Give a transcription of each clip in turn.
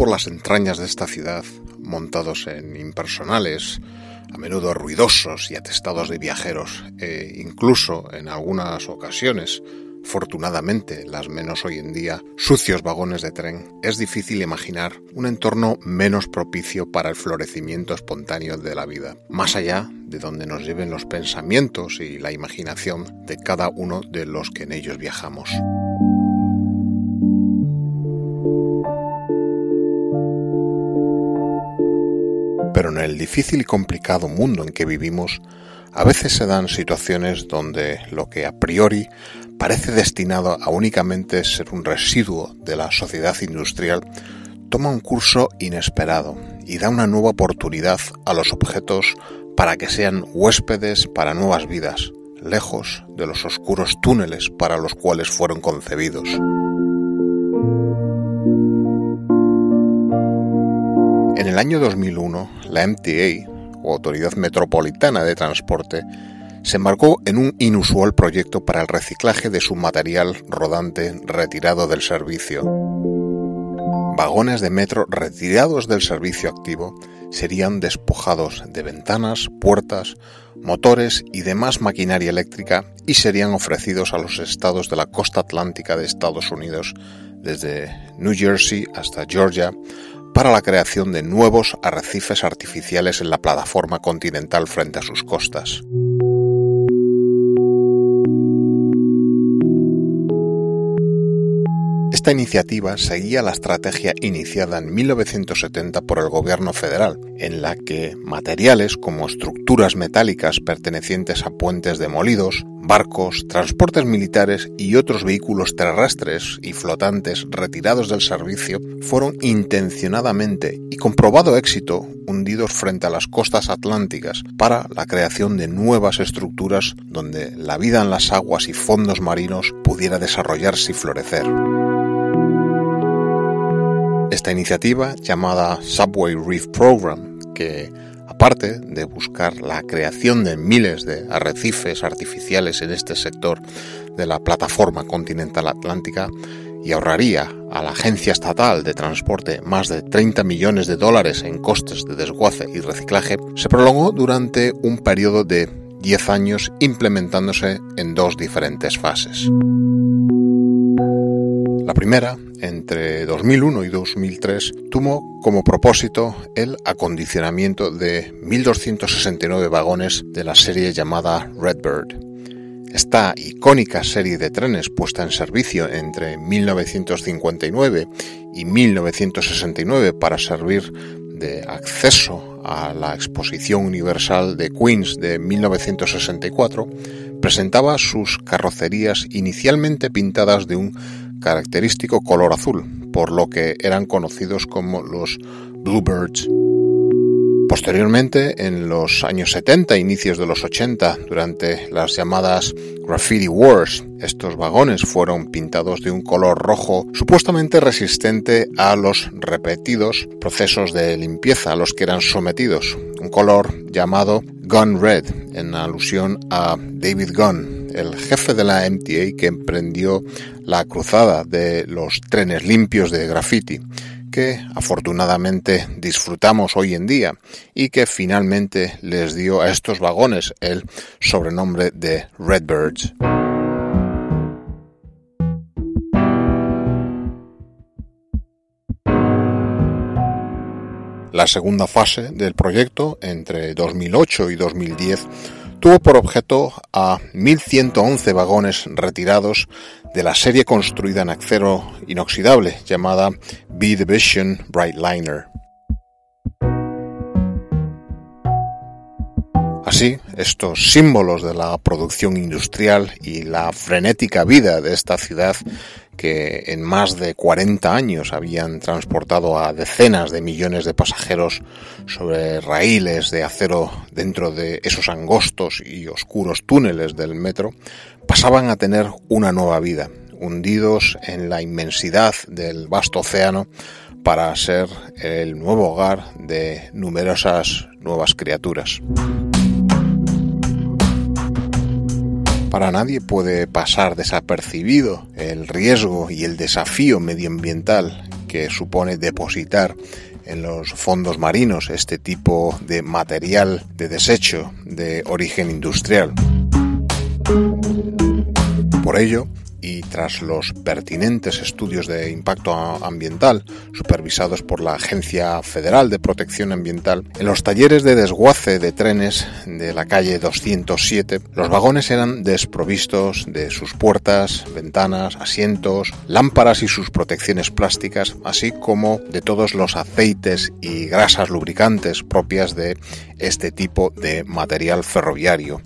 por las entrañas de esta ciudad, montados en impersonales, a menudo ruidosos y atestados de viajeros, e incluso en algunas ocasiones, fortunadamente las menos hoy en día, sucios vagones de tren, es difícil imaginar un entorno menos propicio para el florecimiento espontáneo de la vida, más allá de donde nos lleven los pensamientos y la imaginación de cada uno de los que en ellos viajamos. Pero en el difícil y complicado mundo en que vivimos, a veces se dan situaciones donde lo que a priori parece destinado a únicamente ser un residuo de la sociedad industrial toma un curso inesperado y da una nueva oportunidad a los objetos para que sean huéspedes para nuevas vidas, lejos de los oscuros túneles para los cuales fueron concebidos. En el año 2001, la MTA, o Autoridad Metropolitana de Transporte, se embarcó en un inusual proyecto para el reciclaje de su material rodante retirado del servicio. Vagones de metro retirados del servicio activo serían despojados de ventanas, puertas, motores y demás maquinaria eléctrica y serían ofrecidos a los estados de la costa atlántica de Estados Unidos, desde New Jersey hasta Georgia, para la creación de nuevos arrecifes artificiales en la plataforma continental frente a sus costas. Esta iniciativa seguía la estrategia iniciada en 1970 por el gobierno federal, en la que materiales como estructuras metálicas pertenecientes a puentes demolidos, barcos, transportes militares y otros vehículos terrestres y flotantes retirados del servicio fueron intencionadamente y con probado éxito hundidos frente a las costas atlánticas para la creación de nuevas estructuras donde la vida en las aguas y fondos marinos pudiera desarrollarse y florecer. Esta iniciativa, llamada Subway Reef Program, que aparte de buscar la creación de miles de arrecifes artificiales en este sector de la plataforma continental atlántica y ahorraría a la Agencia Estatal de Transporte más de 30 millones de dólares en costes de desguace y reciclaje, se prolongó durante un periodo de 10 años implementándose en dos diferentes fases. La primera, entre 2001 y 2003, tuvo como propósito el acondicionamiento de 1.269 vagones de la serie llamada Redbird. Esta icónica serie de trenes puesta en servicio entre 1959 y 1969 para servir de acceso a la Exposición Universal de Queens de 1964, presentaba sus carrocerías inicialmente pintadas de un característico color azul, por lo que eran conocidos como los Bluebirds. Posteriormente, en los años 70 inicios de los 80, durante las llamadas Graffiti Wars, estos vagones fueron pintados de un color rojo supuestamente resistente a los repetidos procesos de limpieza a los que eran sometidos, un color llamado Gun Red, en alusión a David Gunn, el jefe de la MTA que emprendió la cruzada de los trenes limpios de graffiti, que afortunadamente disfrutamos hoy en día y que finalmente les dio a estos vagones el sobrenombre de Redbirds. La segunda fase del proyecto, entre 2008 y 2010, tuvo por objeto a 1.111 vagones retirados de la serie construida en acero inoxidable llamada B Division Brightliner. Así, estos símbolos de la producción industrial y la frenética vida de esta ciudad que en más de 40 años habían transportado a decenas de millones de pasajeros sobre raíles de acero dentro de esos angostos y oscuros túneles del metro, pasaban a tener una nueva vida, hundidos en la inmensidad del vasto océano para ser el nuevo hogar de numerosas nuevas criaturas. Para nadie puede pasar desapercibido el riesgo y el desafío medioambiental que supone depositar en los fondos marinos este tipo de material de desecho de origen industrial. Por ello, y tras los pertinentes estudios de impacto ambiental supervisados por la Agencia Federal de Protección Ambiental, en los talleres de desguace de trenes de la calle 207, los vagones eran desprovistos de sus puertas, ventanas, asientos, lámparas y sus protecciones plásticas, así como de todos los aceites y grasas lubricantes propias de este tipo de material ferroviario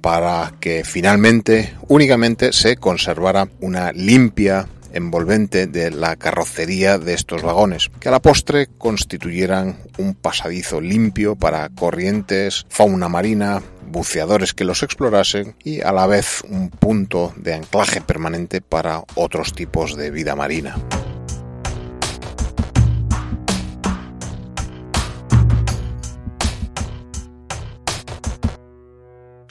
para que finalmente únicamente se conservara una limpia envolvente de la carrocería de estos vagones, que a la postre constituyeran un pasadizo limpio para corrientes, fauna marina, buceadores que los explorasen y a la vez un punto de anclaje permanente para otros tipos de vida marina.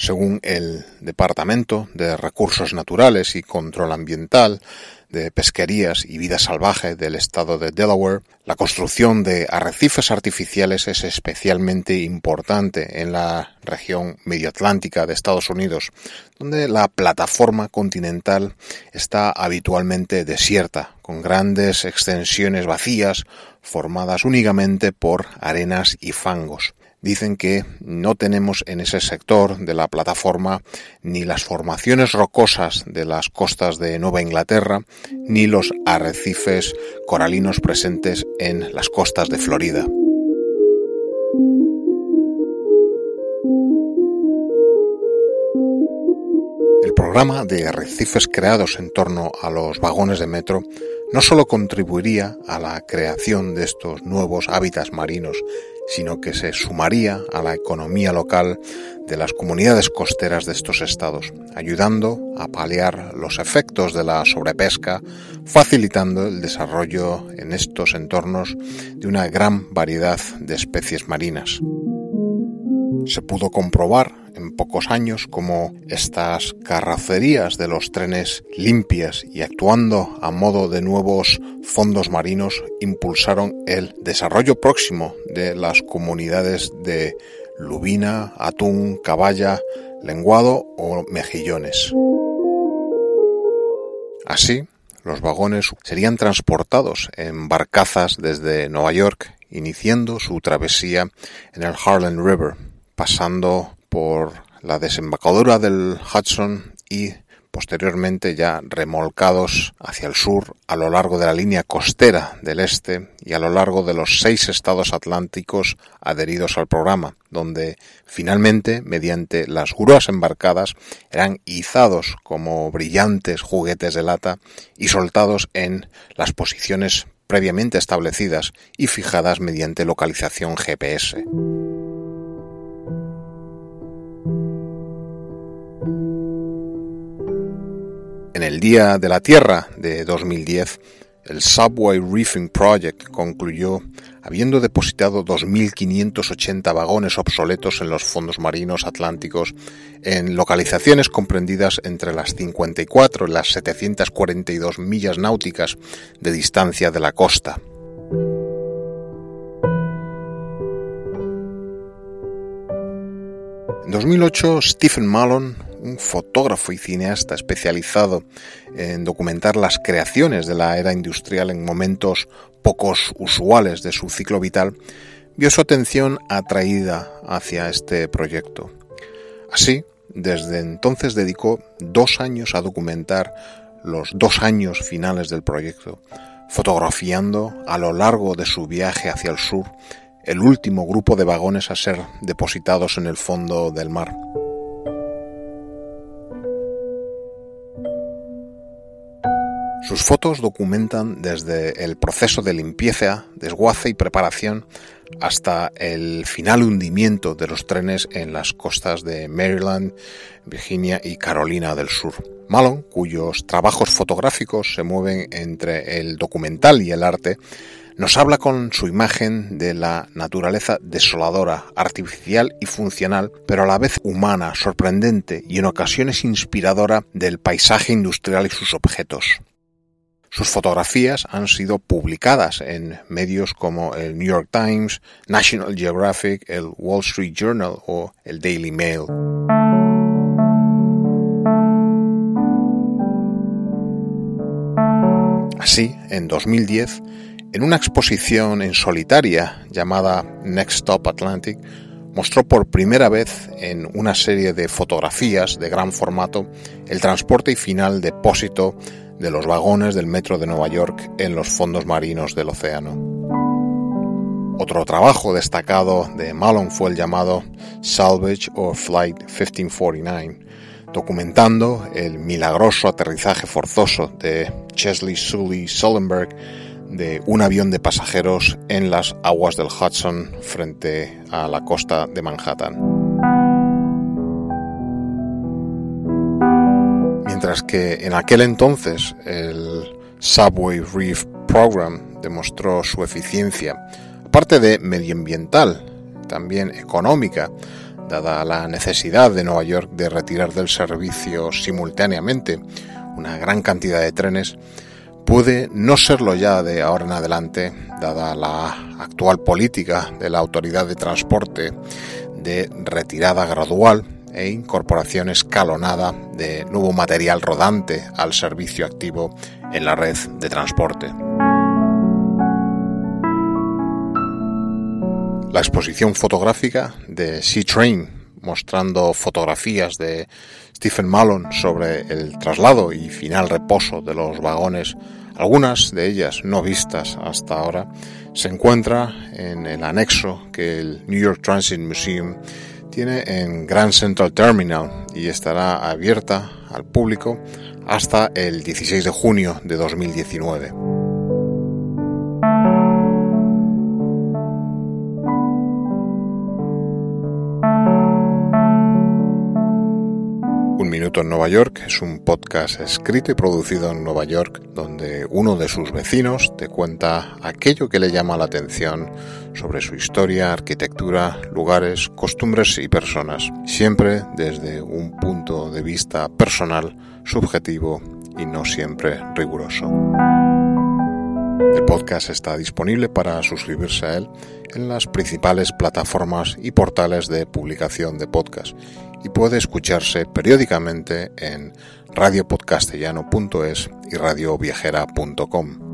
Según el Departamento de Recursos Naturales y Control Ambiental, de Pesquerías y Vida Salvaje del estado de Delaware, la construcción de arrecifes artificiales es especialmente importante en la región medioatlántica de Estados Unidos, donde la plataforma continental está habitualmente desierta, con grandes extensiones vacías formadas únicamente por arenas y fangos dicen que no tenemos en ese sector de la plataforma ni las formaciones rocosas de las costas de Nueva Inglaterra ni los arrecifes coralinos presentes en las costas de Florida. El programa de arrecifes creados en torno a los vagones de metro no solo contribuiría a la creación de estos nuevos hábitats marinos, sino que se sumaría a la economía local de las comunidades costeras de estos estados, ayudando a paliar los efectos de la sobrepesca, facilitando el desarrollo en estos entornos de una gran variedad de especies marinas. Se pudo comprobar en pocos años como estas carrocerías de los trenes limpias y actuando a modo de nuevos fondos marinos impulsaron el desarrollo próximo de las comunidades de lubina, atún, caballa, lenguado o mejillones. Así, los vagones serían transportados en barcazas desde Nueva York, iniciando su travesía en el Harlem River, pasando por la desembocadura del Hudson y posteriormente ya remolcados hacia el sur a lo largo de la línea costera del este y a lo largo de los seis estados atlánticos adheridos al programa, donde finalmente, mediante las grúas embarcadas, eran izados como brillantes juguetes de lata y soltados en las posiciones previamente establecidas y fijadas mediante localización GPS. En el Día de la Tierra de 2010, el Subway Reefing Project concluyó habiendo depositado 2.580 vagones obsoletos en los fondos marinos atlánticos en localizaciones comprendidas entre las 54 y las 742 millas náuticas de distancia de la costa. En 2008, Stephen Malone un fotógrafo y cineasta especializado en documentar las creaciones de la era industrial en momentos pocos usuales de su ciclo vital, vio su atención atraída hacia este proyecto. Así, desde entonces dedicó dos años a documentar los dos años finales del proyecto, fotografiando a lo largo de su viaje hacia el sur el último grupo de vagones a ser depositados en el fondo del mar. Sus fotos documentan desde el proceso de limpieza, desguace y preparación hasta el final hundimiento de los trenes en las costas de Maryland, Virginia y Carolina del Sur. Malone, cuyos trabajos fotográficos se mueven entre el documental y el arte, nos habla con su imagen de la naturaleza desoladora, artificial y funcional, pero a la vez humana, sorprendente y en ocasiones inspiradora del paisaje industrial y sus objetos. Sus fotografías han sido publicadas en medios como el New York Times, National Geographic, el Wall Street Journal o el Daily Mail. Así, en 2010, en una exposición en solitaria llamada Next Stop Atlantic, mostró por primera vez en una serie de fotografías de gran formato el transporte y final depósito de los vagones del metro de Nueva York en los fondos marinos del océano. Otro trabajo destacado de Malone fue el llamado Salvage or Flight 1549, documentando el milagroso aterrizaje forzoso de Chesley Sully Sullenberg de un avión de pasajeros en las aguas del Hudson frente a la costa de Manhattan. Mientras que en aquel entonces el Subway Reef Program demostró su eficiencia, aparte de medioambiental, también económica, dada la necesidad de Nueva York de retirar del servicio simultáneamente una gran cantidad de trenes, puede no serlo ya de ahora en adelante, dada la actual política de la Autoridad de Transporte de retirada gradual e incorporación escalonada de nuevo material rodante al servicio activo en la red de transporte. La exposición fotográfica de Sea Train, mostrando fotografías de Stephen Malone sobre el traslado y final reposo de los vagones algunas de ellas no vistas hasta ahora, se encuentra en el anexo que el New York Transit Museum tiene en Grand Central Terminal y estará abierta al público hasta el 16 de junio de 2019. En Nueva York es un podcast escrito y producido en Nueva York donde uno de sus vecinos te cuenta aquello que le llama la atención sobre su historia, arquitectura, lugares, costumbres y personas, siempre desde un punto de vista personal, subjetivo y no siempre riguroso. El podcast está disponible para suscribirse a él en las principales plataformas y portales de publicación de podcast y puede escucharse periódicamente en radiopodcastellano.es y radioviajera.com.